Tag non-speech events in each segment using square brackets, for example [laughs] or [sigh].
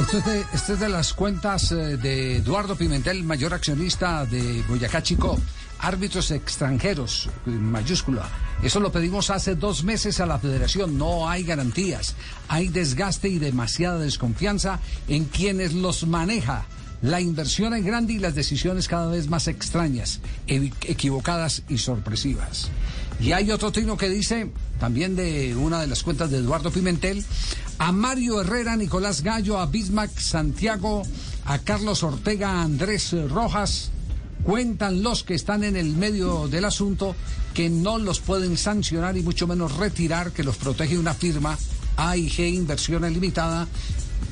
Esto es, de, las cuentas eh, de Eduardo Pimentel, mayor accionista de Boyacá Chico. Árbitros extranjeros, mayúscula. Eso lo pedimos hace dos meses a la federación. No hay garantías. Hay desgaste y demasiada desconfianza en quienes los maneja. La inversión es grande y las decisiones cada vez más extrañas, equivocadas y sorpresivas. Y hay otro trino que dice, también de una de las cuentas de Eduardo Pimentel, a Mario Herrera, Nicolás Gallo, a Bismarck Santiago, a Carlos Ortega, a Andrés Rojas, cuentan los que están en el medio del asunto que no los pueden sancionar y mucho menos retirar, que los protege una firma AIG Inversiones Limitada,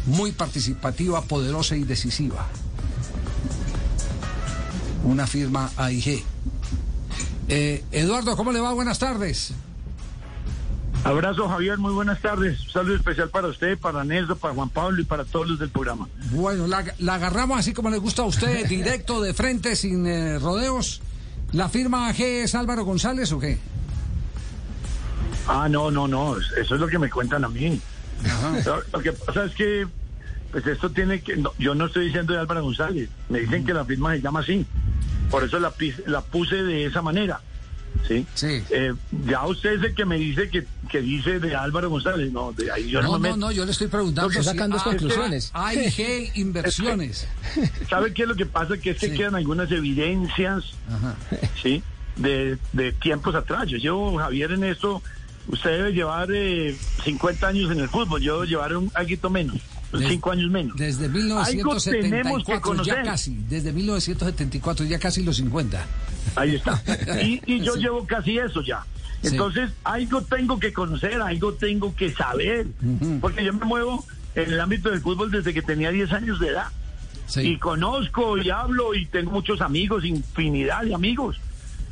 muy participativa, poderosa y decisiva. Una firma AIG. Eh, Eduardo, ¿cómo le va? Buenas tardes. Abrazo Javier, muy buenas tardes. Un saludo especial para usted, para Nelson, para Juan Pablo y para todos los del programa. Bueno, la, la agarramos así como le gusta a usted, [laughs] directo, de frente, sin eh, rodeos. ¿La firma AG es Álvaro González o qué? Ah, no, no, no, eso es lo que me cuentan a mí. Lo, lo que pasa es que, pues esto tiene que, no, yo no estoy diciendo de Álvaro González, me dicen que la firma se llama así, por eso la, la puse de esa manera. ¿Sí? Sí. Eh, ya usted es el que me dice que, que dice de Álvaro González, no, de ahí yo no, No, me no, meto. no, yo le estoy preguntando. Está sacando si conclusiones. AIG [laughs] Inversiones. ¿Sabe qué es lo que pasa? Que es que Sí. quedan algunas evidencias, Ajá. ¿sí? De, de tiempos atrás. Yo llevo, Javier, en esto, usted debe llevar eh, 50 años en el fútbol, yo debo llevar un algo menos, Des- 5 años menos. Desde Algo tenemos que 1974, conocer. ya casi. Desde 1974, ya casi los 50. Ahí está. [laughs] Y, y yo Sí. llevo casi eso ya. Sí. Entonces, algo tengo que conocer, algo tengo que saber, porque yo me muevo en el ámbito del fútbol desde que tenía 10 años de edad. Sí. Y conozco y hablo y tengo muchos amigos, infinidad de amigos,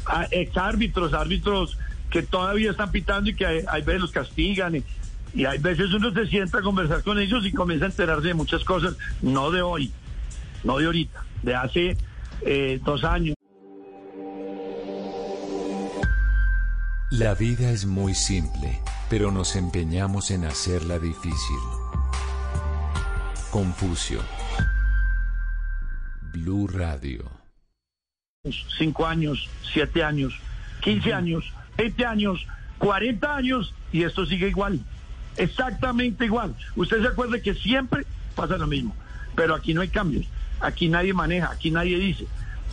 a- exárbitros, árbitros que todavía están pitando y que hay, hay veces los castigan. Y, y hay veces uno se sienta a conversar con ellos y comienza a enterarse de muchas cosas, no de hoy, no de ahorita, de hace eh, dos años. La vida es muy simple, pero nos empeñamos en hacerla difícil. Confucio. Blue Radio. cinco años, siete años, 15 años, 20 años, 40 años y esto sigue igual. Exactamente igual. Usted se acuerda que siempre pasa lo mismo, pero aquí no hay cambios. Aquí nadie maneja, aquí nadie dice.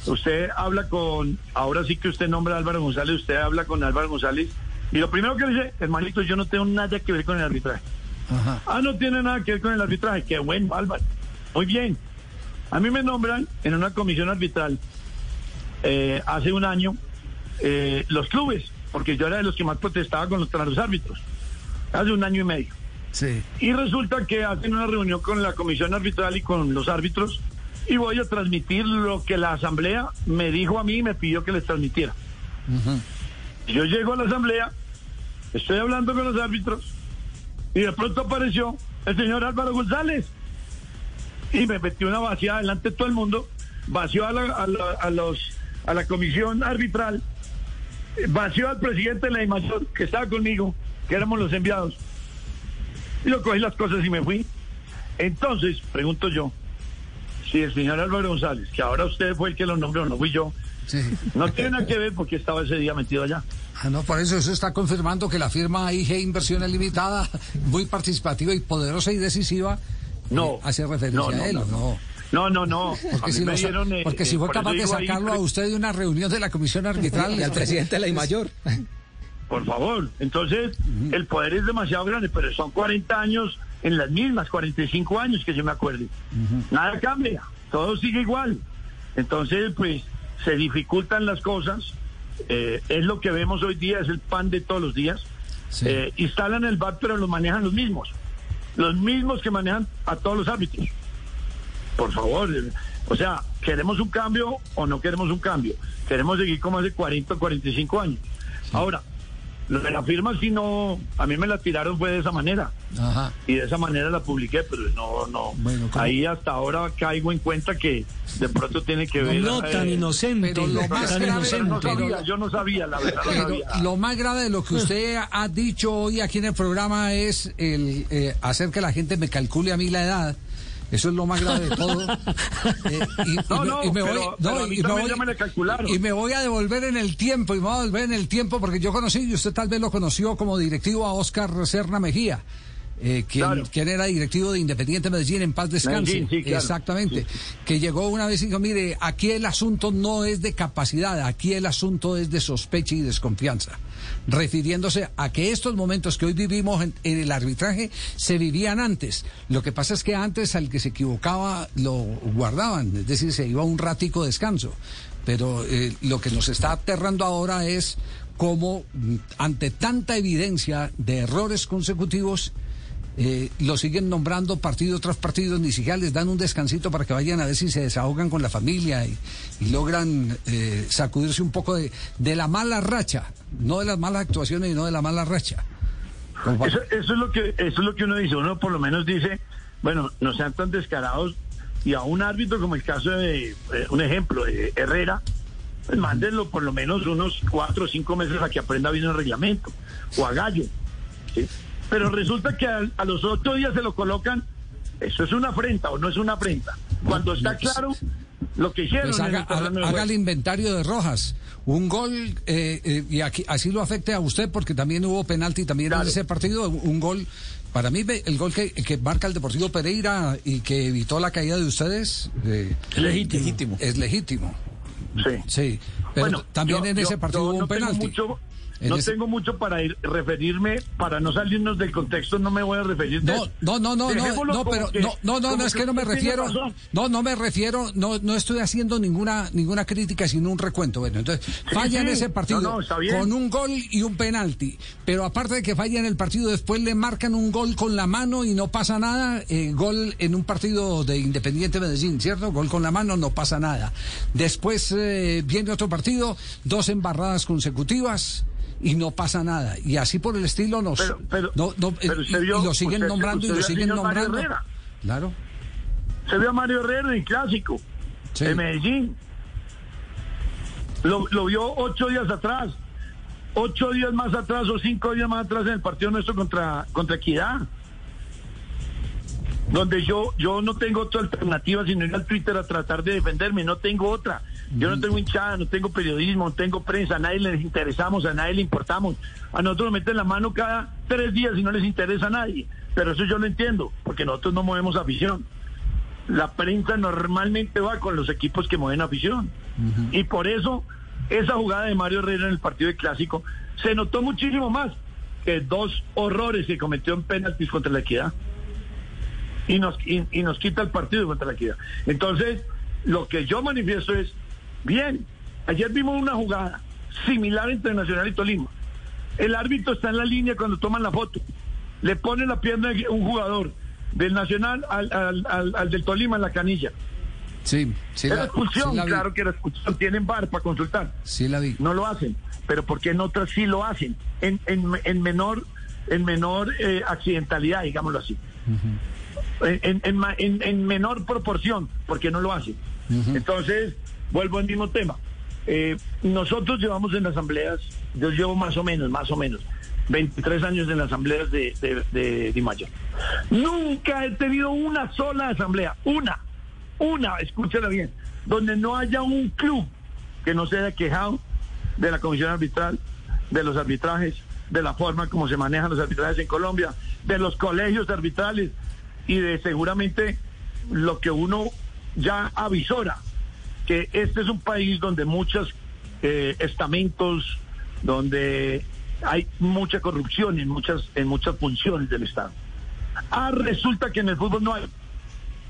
Usted habla con, ahora sí que usted nombra a Álvaro González, usted habla con Álvaro González y lo primero que le dice, hermanito, yo no tengo nada que ver con el arbitraje. Ajá. Ah, no tiene nada que ver con el arbitraje. Qué bueno, Álvaro. Muy bien. A mí me nombran en una comisión arbitral eh, hace un año eh, los clubes, porque yo era de los que más protestaba contra los árbitros. Hace un año y medio. Sí. Y resulta que hacen una reunión con la comisión arbitral y con los árbitros y voy a transmitir lo que la asamblea me dijo a mí y me pidió que les transmitiera. Yo llego a la asamblea, estoy hablando con los árbitros y de pronto apareció el señor Álvaro González y me metió una vaciada delante de todo el mundo, vació a la, a la- a los, a la comisión arbitral, vació al presidente de la mayor que estaba conmigo, que éramos los enviados, y yo cogí las cosas y me fui. Entonces, pregunto yo, si el señor Álvaro González, que ahora usted fue el que lo nombró, no fui yo, Sí. no tiene nada que ver porque estaba ese día metido allá. Ah, no, por eso eso está confirmando que la firma AIG Inversiones Limitada, muy participativa y poderosa y decisiva, No. eh, hace referencia No, no, a él, no, ¿o no? No, no, no. Porque, si, lo dieron, eh, porque eh, si fue por capaz de ahí, sacarlo a usted de una reunión de la comisión arbitral [laughs] Y al presidente de la I mayor. [laughs] Por favor. Entonces, el poder es demasiado grande, pero son 40 años en las mismas, 45 años que yo me acuerde. Nada cambia, todo sigue igual. Entonces, pues, se dificultan las cosas. eh, es lo que vemos hoy día, es el pan de todos los días. Sí. Eh, instalan el VAR, pero lo manejan los mismos. Los mismos que manejan a todos los árbitros. Por favor. O sea, ¿queremos un cambio o no queremos un cambio? Queremos seguir como hace 40 o 45 años. Ahora, lo de la firma, si no, a mí me la tiraron fue de esa manera. Ajá. Y de esa manera la publiqué, pero no, no. Bueno. Ahí hasta ahora caigo en cuenta que de pronto tiene que ver. No tan eh, inocente. pero lo más tan grave- yo no inocente. sabía, yo no sabía, la verdad no Pero sabía. lo más grave de lo que usted ha dicho hoy aquí en el programa es el eh, hacer que la gente me calcule a mí la edad. Eso es lo más grave de [laughs] todo. Eh, y, no, no, me voy, no, y, me voy, y me voy a devolver en el tiempo, y me voy a devolver en el tiempo porque yo conocí, y usted tal vez lo conoció como directivo a Oscar Serna Mejía. Eh, quien, era directivo de Independiente Medellín en paz descanse. Exactamente. Que llegó una vez y dijo, mire, aquí el asunto no es de capacidad, aquí el asunto es de sospecha y desconfianza. Refiriéndose a que estos momentos que hoy vivimos en, el arbitraje se vivían antes. Lo que pasa es que antes al que se equivocaba lo guardaban, es decir, se iba un ratico de descanso. Pero eh, lo que nos está aterrando ahora es cómo, mm, ante tanta evidencia de errores consecutivos, eh, lo siguen nombrando partido tras partido, ni siquiera les dan un descansito para que vayan a ver si se desahogan con la familia y, logran eh, sacudirse un poco de, la mala racha, no de las malas actuaciones y no de la mala racha. Eso, es lo que eso es lo que uno dice, uno por lo menos dice, bueno, no sean tan descarados y a un árbitro como el caso de, eh, un ejemplo, de Herrera, pues mándenlo por lo menos unos cuatro o cinco meses a que aprenda bien el reglamento, o a Gallo. Pero resulta que a, los ocho días se lo colocan, eso es una afrenta o no es una afrenta. Cuando está claro lo que hicieron. Pues haga, el inventario de Rojas. Un gol, eh, eh, y aquí, así lo afecte a usted, porque también hubo penalti también en ese partido, un gol. Para mí, el gol que, que, marca el Deportivo Pereira y que evitó la caída de ustedes eh, legítimo. es legítimo. Sí. Sí, pero también en ese partido hubo un penalti. No tengo mucho para ir, referirme, para no salirnos del contexto, no me voy a referir. No, no, no, no, no, no, pero no, no, no, no, es que no me refiero, no, no me refiero, no, no estoy haciendo ninguna, ninguna crítica, sino un recuento. Bueno, entonces, falla en ese partido con un gol y un penalti, pero aparte de que falla en el partido, después le marcan un gol con la mano y no pasa nada, eh, gol en un partido de Independiente Medellín, ¿cierto? Gol con la mano, no pasa nada. Después eh, viene otro partido, dos embarradas consecutivas y no pasa nada. Y así por el estilo nos... Pero, y, lo siguen nombrando y lo siguen nombrando. Claro. Se vio a Mario Herrera en el clásico de Medellín. Lo, lo vio ocho días atrás. Ocho días más atrás o cinco días más atrás en el partido nuestro contra, contra Equidad donde yo yo no tengo otra alternativa sino ir al Twitter a tratar de defenderme, no tengo otra. Yo no tengo hinchada, no tengo periodismo, no tengo prensa, a nadie les interesamos, a nadie le importamos. A nosotros nos meten la mano cada tres días y no les interesa a nadie. Pero eso yo lo entiendo, porque nosotros no movemos afición. La prensa normalmente va con los equipos que mueven afición. Y por eso esa jugada de Mario Herrera en el partido de clásico se notó muchísimo más que dos horrores que cometió en penaltis contra la equidad y nos, y, nos quita el partido contra la equidad. Entonces, lo que yo manifiesto es, bien, ayer vimos una jugada similar entre Nacional y Tolima. El árbitro está en la línea cuando toman la foto. Le pone la pierna a un jugador del Nacional al, al, al, del Tolima en la canilla. Sí, sí. Era expulsión, claro que era expulsión. Tienen bar para consultar. Sí, la vi. No lo hacen. Pero ¿por qué en otras sí lo hacen? En, en, en menor, en menor eh, accidentalidad, digámoslo así en, en, en, menor proporción, porque no lo hace. Entonces, vuelvo al mismo tema. Eh, nosotros llevamos en las asambleas, yo llevo más o menos, más o menos, 23 años en las asambleas de, de. Nunca he tenido una sola asamblea, una, una, escúchala bien, donde no haya un club que no se haya quejado de la comisión arbitral, de los arbitrajes, de la forma como se manejan los arbitrajes en Colombia, de los colegios arbitrales, y de seguramente lo que uno ya avisora, que este es un país donde muchos eh, estamentos, donde hay mucha corrupción en muchas, en muchas funciones del Estado. Ah, resulta que en el fútbol no hay.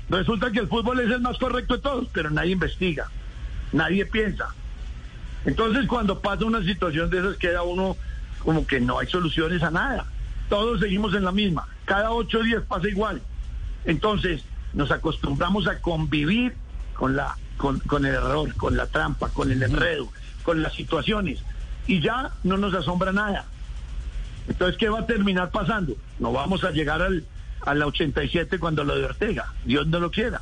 Resulta que el fútbol es el más correcto de todos, pero nadie investiga, nadie piensa. Entonces cuando pasa una situación de esas queda uno como que no hay soluciones a nada. Todos seguimos en la misma. Cada ocho días pasa igual. Entonces, nos acostumbramos a convivir con, la, con, con el error, con la trampa, con el enredo, con las situaciones. Y ya no nos asombra nada. Entonces, ¿qué va a terminar pasando? No vamos a llegar al, a la 87 cuando lo de Ortega. Dios no lo quiera.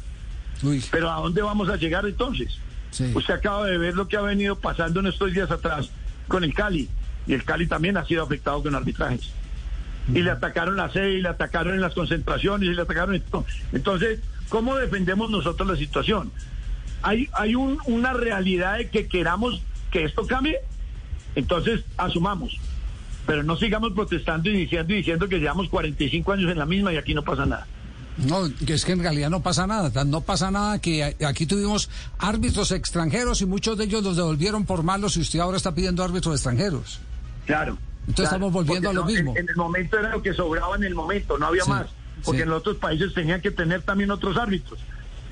Pero ¿a dónde vamos a llegar entonces? Usted acaba de ver lo que ha venido pasando en estos días atrás con el Cali. Y el Cali también ha sido afectado con arbitrajes y le atacaron la sede y le atacaron en las concentraciones y le atacaron en todo. Entonces, ¿cómo defendemos nosotros la situación? Hay, hay un, una realidad de que queramos que esto cambie, entonces asumamos. Pero no sigamos protestando y diciendo, y diciendo que llevamos 45 años en la misma y aquí no pasa nada. No, que es que en realidad no pasa nada, no pasa nada que aquí tuvimos árbitros extranjeros y muchos de ellos los devolvieron por malos y usted ahora está pidiendo árbitros extranjeros. Claro. Entonces estamos volviendo a lo mismo. En, el momento era lo que sobraba en el momento, no había más, porque en los otros países tenían que tener también otros árbitros.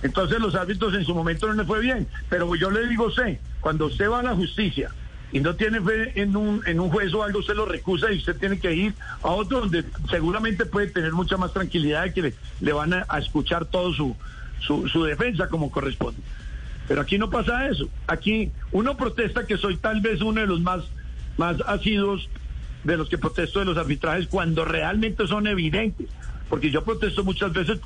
Entonces los árbitros en su momento no les fue bien, pero yo le digo sé, cuando usted va a la justicia y no tiene fe en un, en un juez o algo, usted lo recusa y usted tiene que ir a otro donde seguramente puede tener mucha más tranquilidad de que le, van a, escuchar todo su, su, su, defensa como corresponde. Pero aquí no pasa eso. Aquí uno protesta que soy tal vez uno de los más, más asiduos de los que protesto de los arbitrajes cuando realmente son evidentes. Porque yo protesto muchas veces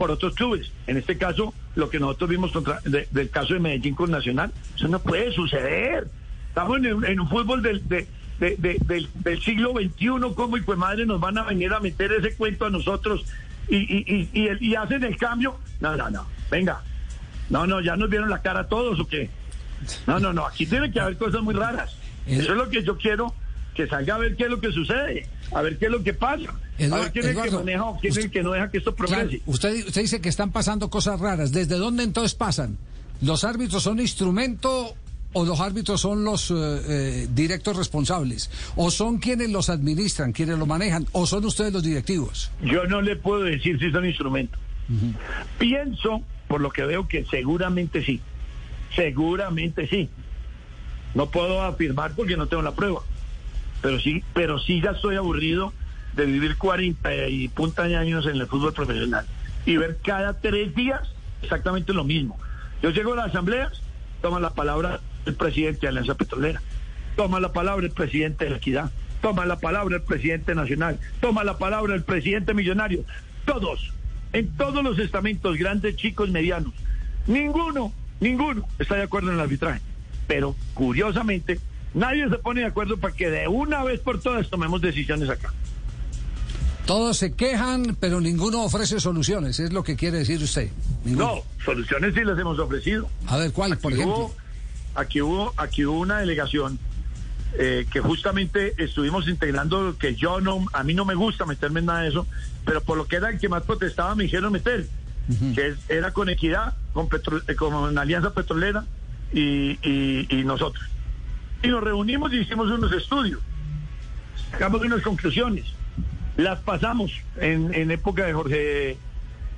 por otros clubes. En este caso, lo que nosotros vimos contra, del caso de Medellín con Nacional, eso no puede suceder. Estamos en, un fútbol del, del, siglo XXI, ¿cómo y pues madre nos van a venir a meter ese cuento a nosotros y, y, y, y, hacen el cambio? No, no, no, venga. No, no, ya nos vieron la cara todos o qué. No, no, no, aquí tiene que haber cosas muy raras. Eso es lo que yo quiero, que salga a ver qué es lo que sucede, a ver qué es lo que pasa. a ver quién es el que maneja o quién es el que no deja que esto progrese. usted, usted dice que están pasando cosas raras. ¿Desde dónde entonces pasan? ¿Los árbitros son instrumento o los árbitros son los eh, eh, directos responsables, o son quienes los administran, quienes lo manejan, o son ustedes los directivos. Yo no le puedo decir si son instrumentos. Pienso, por lo que veo, que seguramente sí. Seguramente sí. No puedo afirmar porque no tengo la prueba. Pero sí, pero sí ya estoy aburrido de vivir 40 y punta años en el fútbol profesional y ver cada tres días exactamente lo mismo. Yo llego a las asambleas, toman la palabra el presidente de Alianza Petrolera, toma la palabra el presidente de la Equidad, toma la palabra el presidente nacional, toma la palabra el presidente millonario, todos, en todos los estamentos, grandes, chicos, medianos, ninguno, ninguno está de acuerdo en el arbitraje. Pero curiosamente, nadie se pone de acuerdo para que de una vez por todas tomemos decisiones acá. Todos se quejan, pero ninguno ofrece soluciones, es lo que quiere decir usted. No, soluciones sí las hemos ofrecido. A ver, ¿cuál, por ejemplo? aquí hubo, aquí hubo una delegación eh, que justamente estuvimos integrando, que yo no, a mí no me gusta meterme en nada de eso, pero por lo que era el que más protestaba me dijeron meter, que era con equidad, con, eh, con Alianza Petrolera y, y, nosotros. Y nos reunimos y hicimos unos estudios, sacamos unas conclusiones, las pasamos en, en época de Jorge,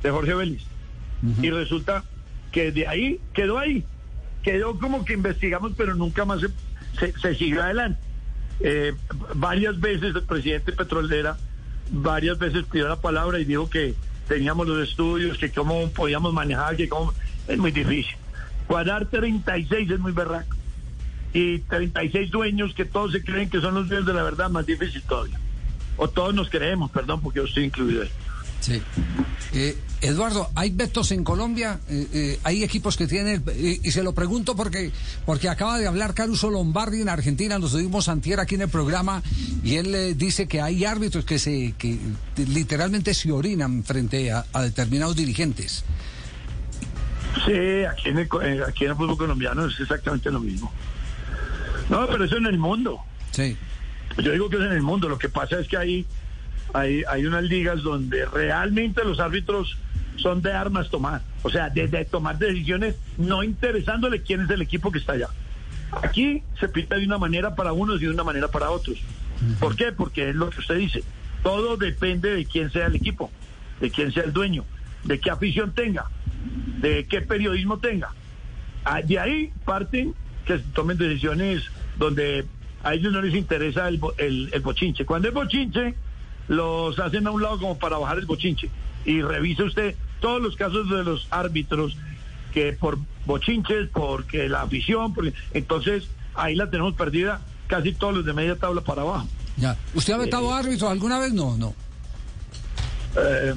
de Jorge Vélez. Y resulta que de ahí quedó ahí quedó como que investigamos, pero nunca más se, se, siguió adelante. Eh, varias veces el presidente Petrolera, varias veces pidió la palabra y dijo que teníamos los estudios, que cómo podíamos manejar, que cómo... Es muy difícil. Cuadrar 36 es muy berraco. Y 36 dueños que todos se creen que son los dueños de la verdad, más difícil todavía. O todos nos creemos, perdón, porque yo estoy incluido ahí. Sí. Eh, Eduardo, ¿hay vetos en Colombia? Eh, eh, ¿Hay equipos que tienen...? y se lo pregunto porque porque acaba de hablar Caruso Lombardi en Argentina, nos tuvimos antier aquí en el programa, y él dice que hay árbitros que se que literalmente se orinan frente a, determinados dirigentes. Sí, aquí en, el, aquí en el fútbol colombiano es exactamente lo mismo. No, pero eso en el mundo. Sí. Yo digo que es en el mundo. Lo que pasa es que hay hay, hay unas ligas donde realmente los árbitros son de armas tomar, o sea, de, tomar decisiones no interesándole quién es el equipo que está allá. Aquí se pita de una manera para unos y de una manera para otros. ¿Por qué? Porque es lo que usted dice. Todo depende de quién sea el equipo, de quién sea el dueño, de qué afición tenga, de qué periodismo tenga. Ah, de ahí parten que tomen decisiones donde a ellos no les interesa el, el, el bochinche. Cuando es bochinche, los hacen a un lado como para bajar el bochinche. Y revise usted todos los casos de los árbitros que por bochinches, porque la afición, entonces ahí la tenemos perdida casi todos los de media tabla para abajo. Ya. ¿Usted ha vetado eh, árbitros alguna vez? No, no. Eh,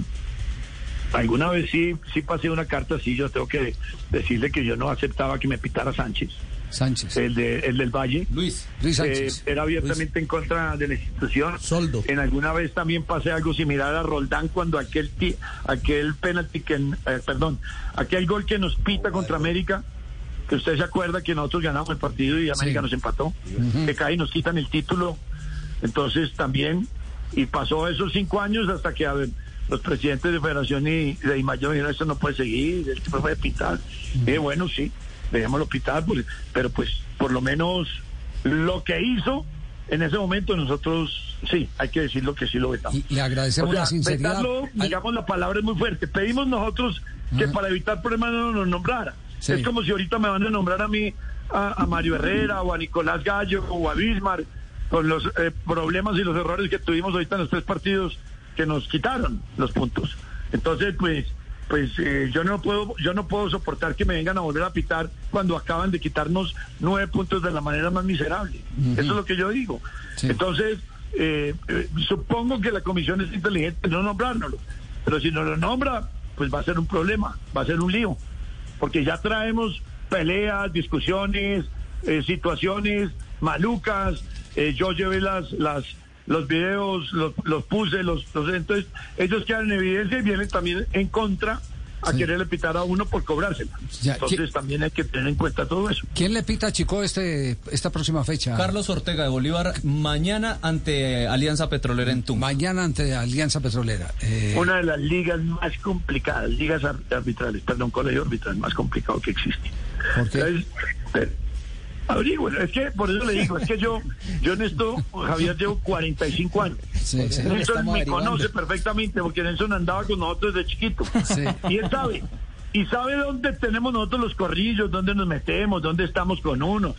alguna vez sí, sí pasé una carta, sí, yo tengo que decirle que yo no aceptaba que me pitara Sánchez. Sánchez. El, de, el del Valle. Luis. Luis Eh, Sánchez. era abiertamente en contra de la institución. Soldo. En alguna vez también pasé algo similar a Roldán cuando aquel ti- aquel penalti que, eh, perdón, aquel gol que nos pita contra América, que usted se acuerda que nosotros ganamos el partido y América Sí. nos empató, que cae y nos quitan el título. Entonces también, y pasó esos cinco años hasta que a ver, los presidentes de Federación y de Imayo dijeron, esto no puede seguir, el tipo puede. Y dije, bueno, sí, dejémoslo pitar, pues, pero pues por lo menos lo que hizo en ese momento nosotros, sí, hay que decirlo que sí lo vetamos. Y le agradecemos O sea, la sinceridad. vetarlo, digamos, la palabra es muy fuerte. Pedimos nosotros que para evitar problemas no nos nombrara. Sí. Es como si ahorita me van a nombrar a mí, a, a Mario Herrera o a Nicolás Gallo o a Bismar, con los eh, problemas y los errores que tuvimos ahorita en los tres partidos que nos quitaron los puntos. Entonces, pues, pues eh, yo no puedo, yo no puedo soportar que me vengan a volver a pitar cuando acaban de quitarnos nueve puntos de la manera más miserable. Eso es lo que yo digo. Sí. Entonces, eh, eh, supongo que la comisión es inteligente no nombrárnoslo, pero si no lo nombra, pues va a ser un problema, va a ser un lío, porque ya traemos peleas, discusiones, eh, situaciones malucas. eh, yo llevé las, las, los videos, los, los puse, los, los entonces ellos quedan en evidencia y vienen también en contra a Sí. quererle pitar a uno por cobrársela. Ya, Entonces ¿qué- también hay que tener en cuenta todo eso. ¿Quién le pita a Chico este, esta próxima fecha? Carlos Ortega de Bolívar mañana ante Alianza Petrolera en Tunja. Mañana ante Alianza Petrolera. Eh, Una de las ligas más complicadas, ligas ar- arbitrales, perdón, colegio arbitral más complicado que existe. ¿Por qué? Entonces, pero, averigüen, es que por eso le digo, es que yo, yo en esto, Javier, llevo 45 años. sí, sí. Nelson me conoce perfectamente porque Nelson andaba con nosotros desde chiquito. Sí. Y él sabe. Y sabe dónde tenemos nosotros los corrillos, dónde nos metemos, dónde estamos con uno.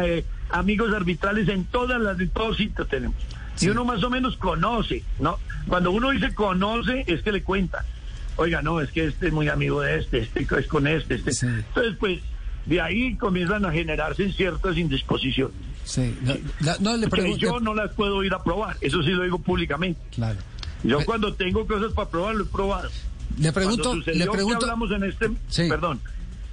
Eh, amigos arbitrales en todas las, en todos sitios tenemos. Y uno más o menos conoce, ¿no? Cuando uno dice conoce, es que le cuentan. Oiga, no, es que este es muy amigo de este, este es con este, este. Sí. Entonces, pues, de ahí comienzan a generarse ciertas indisposiciones. Sí. No, la- no, le Que pregunto. yo no las puedo ir a probar, eso sí lo digo públicamente. Claro. Yo cuando tengo cosas para probar, lo he probado. Le pregunto, Cuando sucedió le que pregunto. hablamos en este... Sí. Perdón,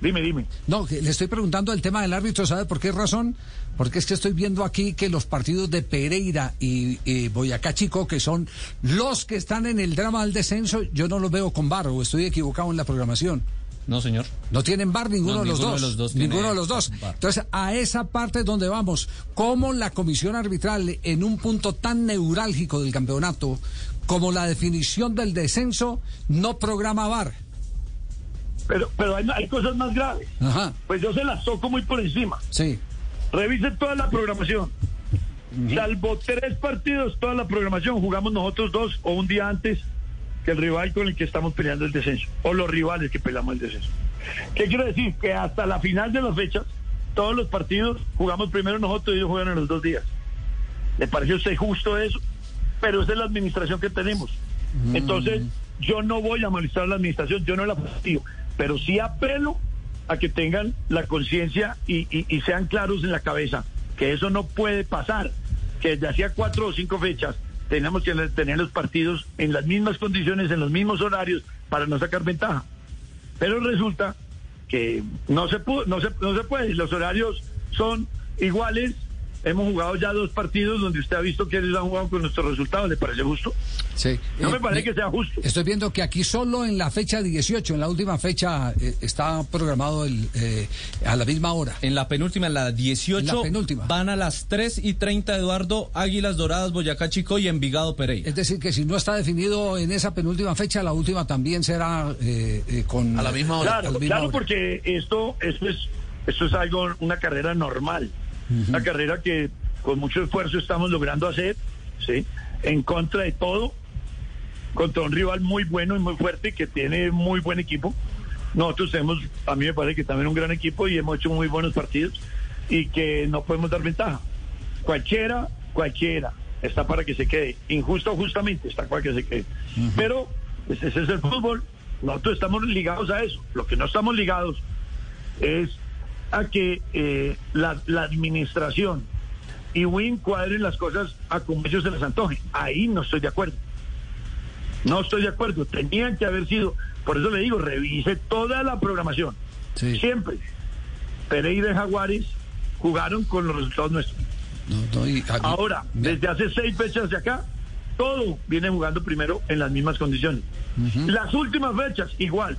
dime, dime. No, le estoy preguntando el tema del árbitro, ¿sabe por qué razón? Porque es que estoy viendo aquí que los partidos de Pereira y, y Boyacá Chico, que son los que están en el drama del descenso, yo no los veo con bar o estoy equivocado en la programación. No, señor. No tienen bar ninguno, No, de, los ninguno dos. de los dos ninguno de los dos. bar. Entonces, a esa parte es donde vamos. ¿Cómo la comisión arbitral, en un punto tan neurálgico del campeonato, como la definición del descenso, no programa bar? Pero, pero hay, hay cosas más graves. Ajá, Pues yo se las toco muy por encima. sí. Revise toda la programación. Salvo tres partidos, toda la programación jugamos nosotros dos o un día antes que el rival con el que estamos peleando el descenso. O los rivales que peleamos el descenso. ¿Qué quiero decir? Que hasta la final de las fechas, todos los partidos jugamos primero nosotros y ellos juegan en los dos días. ¿Le parece a usted justo eso? Pero esa es la administración que tenemos. Entonces, yo no voy a molestar a la administración, yo no la fastidio, pero sí apelo a que tengan la conciencia y, y- sean claros en la cabeza que eso no puede pasar, que desde hacía cuatro o cinco fechas tenemos que tener los partidos en las mismas condiciones, en los mismos horarios, para no sacar ventaja. Pero resulta que no se, pudo, no se, no se puede, los horarios son iguales. Hemos jugado ya dos partidos donde usted ha visto que ellos han jugado con nuestros resultados. ¿Le parece justo? Sí. No Eh, me parece que sea justo. Estoy viendo que aquí solo en la fecha 18, en la última fecha, eh, está programado el, eh, a la misma hora. En la penúltima, en la 18, En la penúltima. van a las 3 y 30, Eduardo, Águilas Doradas, Boyacá Chico y Envigado Pereira. Es decir, que si no está definido en esa penúltima fecha, la última también será eh, eh, con... A la misma hora. Claro, misma claro, hora. porque esto, esto es, esto es algo, una carrera normal, una carrera que con mucho esfuerzo estamos logrando hacer, sí, en contra de todo, contra un rival muy bueno y muy fuerte que tiene muy buen equipo. Nosotros tenemos, a mí me parece que también un gran equipo y hemos hecho muy buenos partidos y que no podemos dar ventaja. Cualquiera, cualquiera está para que se quede. Injusto o justamente está para que se quede. Pero pues, ese es el fútbol. Nosotros estamos ligados a eso. Lo que no estamos ligados es a que eh, la, la administración y Win cuadren las cosas a como ellos se les antoje. Ahí no estoy de acuerdo. No estoy de acuerdo. Tenían que haber sido. Por eso le digo, revise toda la programación. Sí. Siempre. Pereira y Jaguares jugaron con los resultados nuestros. No, no, y- y- Ahora, desde hace seis fechas de acá, todo viene jugando primero en las mismas condiciones. Las últimas fechas, igual.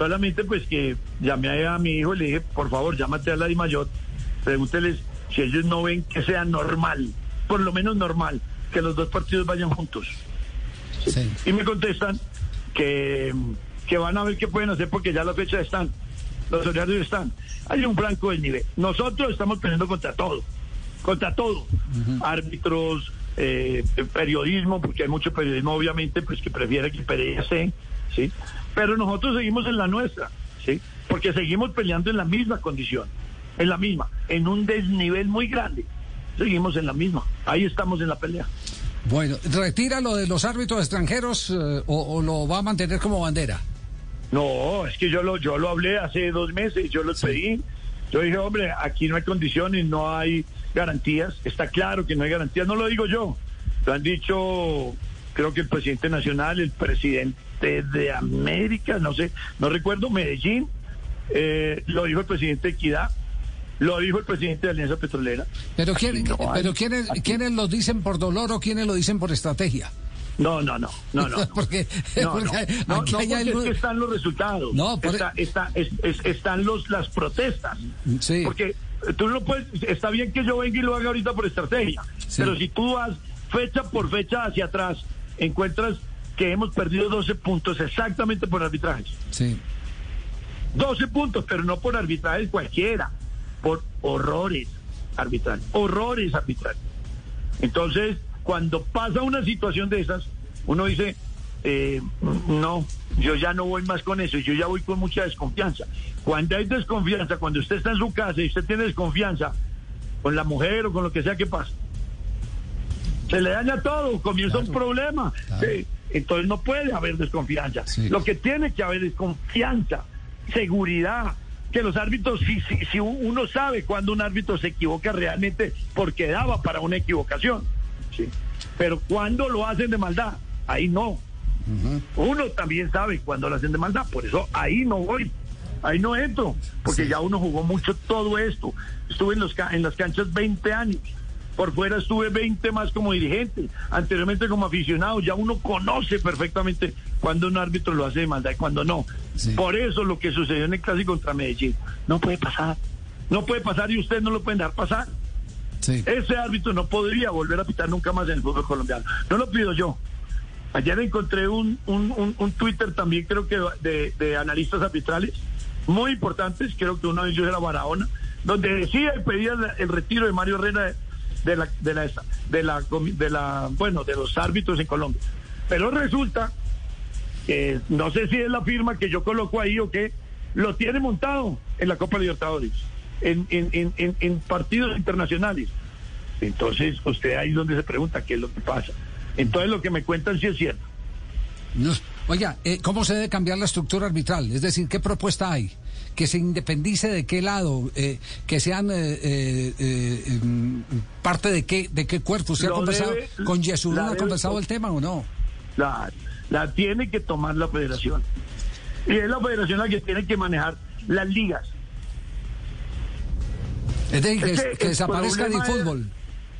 Solamente pues que llamé a mi hijo y le dije, por favor, llámate a la Di Mayor, pregúnteles si ellos no ven que sea normal, por lo menos normal, que los dos partidos vayan juntos. Sí. Y me contestan que, que van a ver qué pueden hacer porque ya las fechas están, los horarios están. Hay un blanco del nivel. Nosotros estamos peleando contra todo, contra todo. Árbitros, eh, periodismo, porque hay mucho periodismo obviamente pues que prefiere que Pereira esté, ¿sí? Pero nosotros seguimos en la nuestra, ¿sí? Porque seguimos peleando en la misma condición, en la misma, en un desnivel muy grande. Seguimos en la misma. Ahí estamos en la pelea. Bueno, ¿retira lo de los árbitros extranjeros eh, o, o lo va a mantener como bandera? No, es que yo lo, yo lo hablé hace dos meses, yo lo pedí. Yo dije, hombre, aquí no hay condiciones, no hay garantías. Está claro que no hay garantías, no lo digo yo. Lo han dicho, creo que el presidente nacional, el presidente de América, no sé, no recuerdo, Medellín, eh, lo dijo el presidente de Equidad, lo dijo el presidente de Alianza Petrolera. Pero, ¿quién- no pero ¿quiénes, aquí- ¿quiénes lo dicen por dolor o quiénes lo dicen por estrategia? No, no, no, no, no. no. Porque- [laughs] no, porque no, no, porque algo- es que están los resultados. No, por- está, está- es- es- están los, las protestas. Sí. Porque tú no puedes, está bien que yo venga y lo haga ahorita por estrategia, Sí. pero si tú vas fecha por fecha hacia atrás, encuentras que hemos perdido 12 puntos exactamente por arbitrajes. Sí. 12 puntos, pero no por arbitrajes cualquiera, por horrores arbitrales, horrores arbitrales. Entonces, cuando pasa una situación de esas, uno dice, eh, no, yo ya no voy más con eso, yo ya voy con mucha desconfianza. Cuando hay desconfianza, cuando usted está en su casa y usted tiene desconfianza con la mujer o con lo que sea que pasa, se le daña todo, comienza un problema. Claro. Sí, entonces no puede haber desconfianza. Sí. Lo que tiene que haber es confianza, seguridad, que los árbitros, si, si, si uno sabe cuando un árbitro se equivoca realmente porque daba para una equivocación, ¿sí? pero cuando lo hacen de maldad, ahí no. Uno también sabe cuando lo hacen de maldad, por eso ahí no voy. Ahí no entro, porque ya uno jugó mucho todo esto. Estuve en, los, en las canchas 20 años. Por fuera estuve 20 más como dirigente, anteriormente como aficionado. Ya uno conoce perfectamente cuando un árbitro lo hace de maldad y cuando no. Sí. Por eso lo que sucedió en el clásico contra Medellín no puede pasar. No puede pasar y ustedes no lo pueden dejar pasar. Sí. Ese árbitro no podría volver a pitar nunca más en el fútbol colombiano. No lo pido yo. Ayer encontré un, un, un, un Twitter también, creo que de, de analistas arbitrales, muy importantes, creo que uno de ellos era Barahona, donde decía y pedía el, el retiro de Mario Herrera de la, de la, de la, de la, bueno, de los árbitros en Colombia. Pero resulta que no sé si es la firma que yo coloco ahí o qué, lo tiene montado en la Copa Libertadores, en, en, en, en, partidos internacionales. Entonces, usted ahí donde se pregunta qué es lo que pasa. Entonces, lo que me cuentan sí es cierto. No, oiga, eh, ¿cómo se debe cambiar la estructura arbitral? Es decir, ¿qué propuesta hay? Que se independice de qué lado, eh, que sean eh, eh, em, parte de qué, de qué cuerpo. ¿Usted ha conversado debe- con Yesurún, ha conversado el tema o no? La, la tiene que tomar la federación. Y es la federación la que tiene que manejar las ligas. Es decir, que, Es que desaparezca es- fútbol.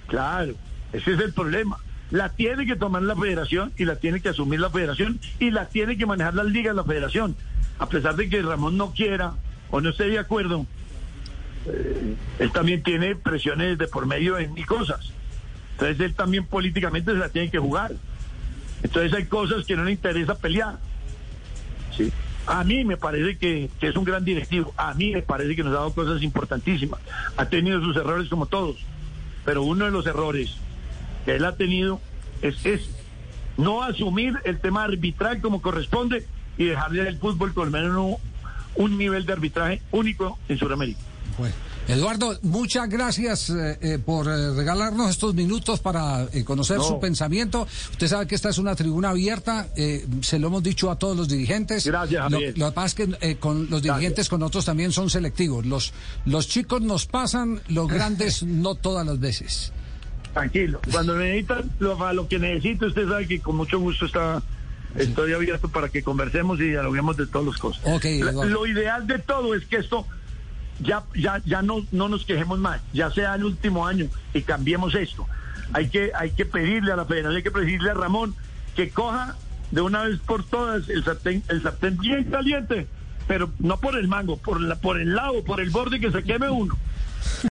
Claro, ese es el problema. La tiene que tomar la federación y la tiene que asumir la federación y la tiene que manejar las ligas la federación. A pesar de que Ramón no quiera o no esté de acuerdo, eh, él también tiene presiones de por medio en mil cosas. Entonces él también políticamente se la tiene que jugar. Entonces hay cosas que no le interesa pelear. ¿sí? A mí me parece que, es un gran directivo. A mí me parece que nos ha dado cosas importantísimas. Ha tenido sus errores como todos. Pero uno de los errores que él ha tenido es. No asumir el tema arbitral como corresponde y dejarle al fútbol colombiano un, nivel de arbitraje único en Sudamérica. Bueno, Eduardo, muchas gracias eh, eh, por eh, regalarnos estos minutos para eh, conocer No. su pensamiento. Usted sabe que esta es una tribuna abierta, se lo hemos dicho a todos los dirigentes. Gracias, Lo, Javier. lo que pasa es que eh, con los dirigentes, con otros también son selectivos. Los, los chicos nos pasan, los grandes [laughs] no todas las veces. Tranquilo. Cuando necesitan lo, lo que necesite, usted sabe que con mucho gusto está Estoy abierto para que conversemos y dialoguemos de todas las cosas. Lo ideal de todo es que esto ya, ya, ya no, no nos quejemos más, ya sea el último año y cambiemos esto. Hay que, hay que pedirle a la federación, hay que pedirle a Ramón que coja de una vez por todas el sartén, el sartén bien caliente, pero no por el mango, por, la, por el lado, por el borde que se queme uno.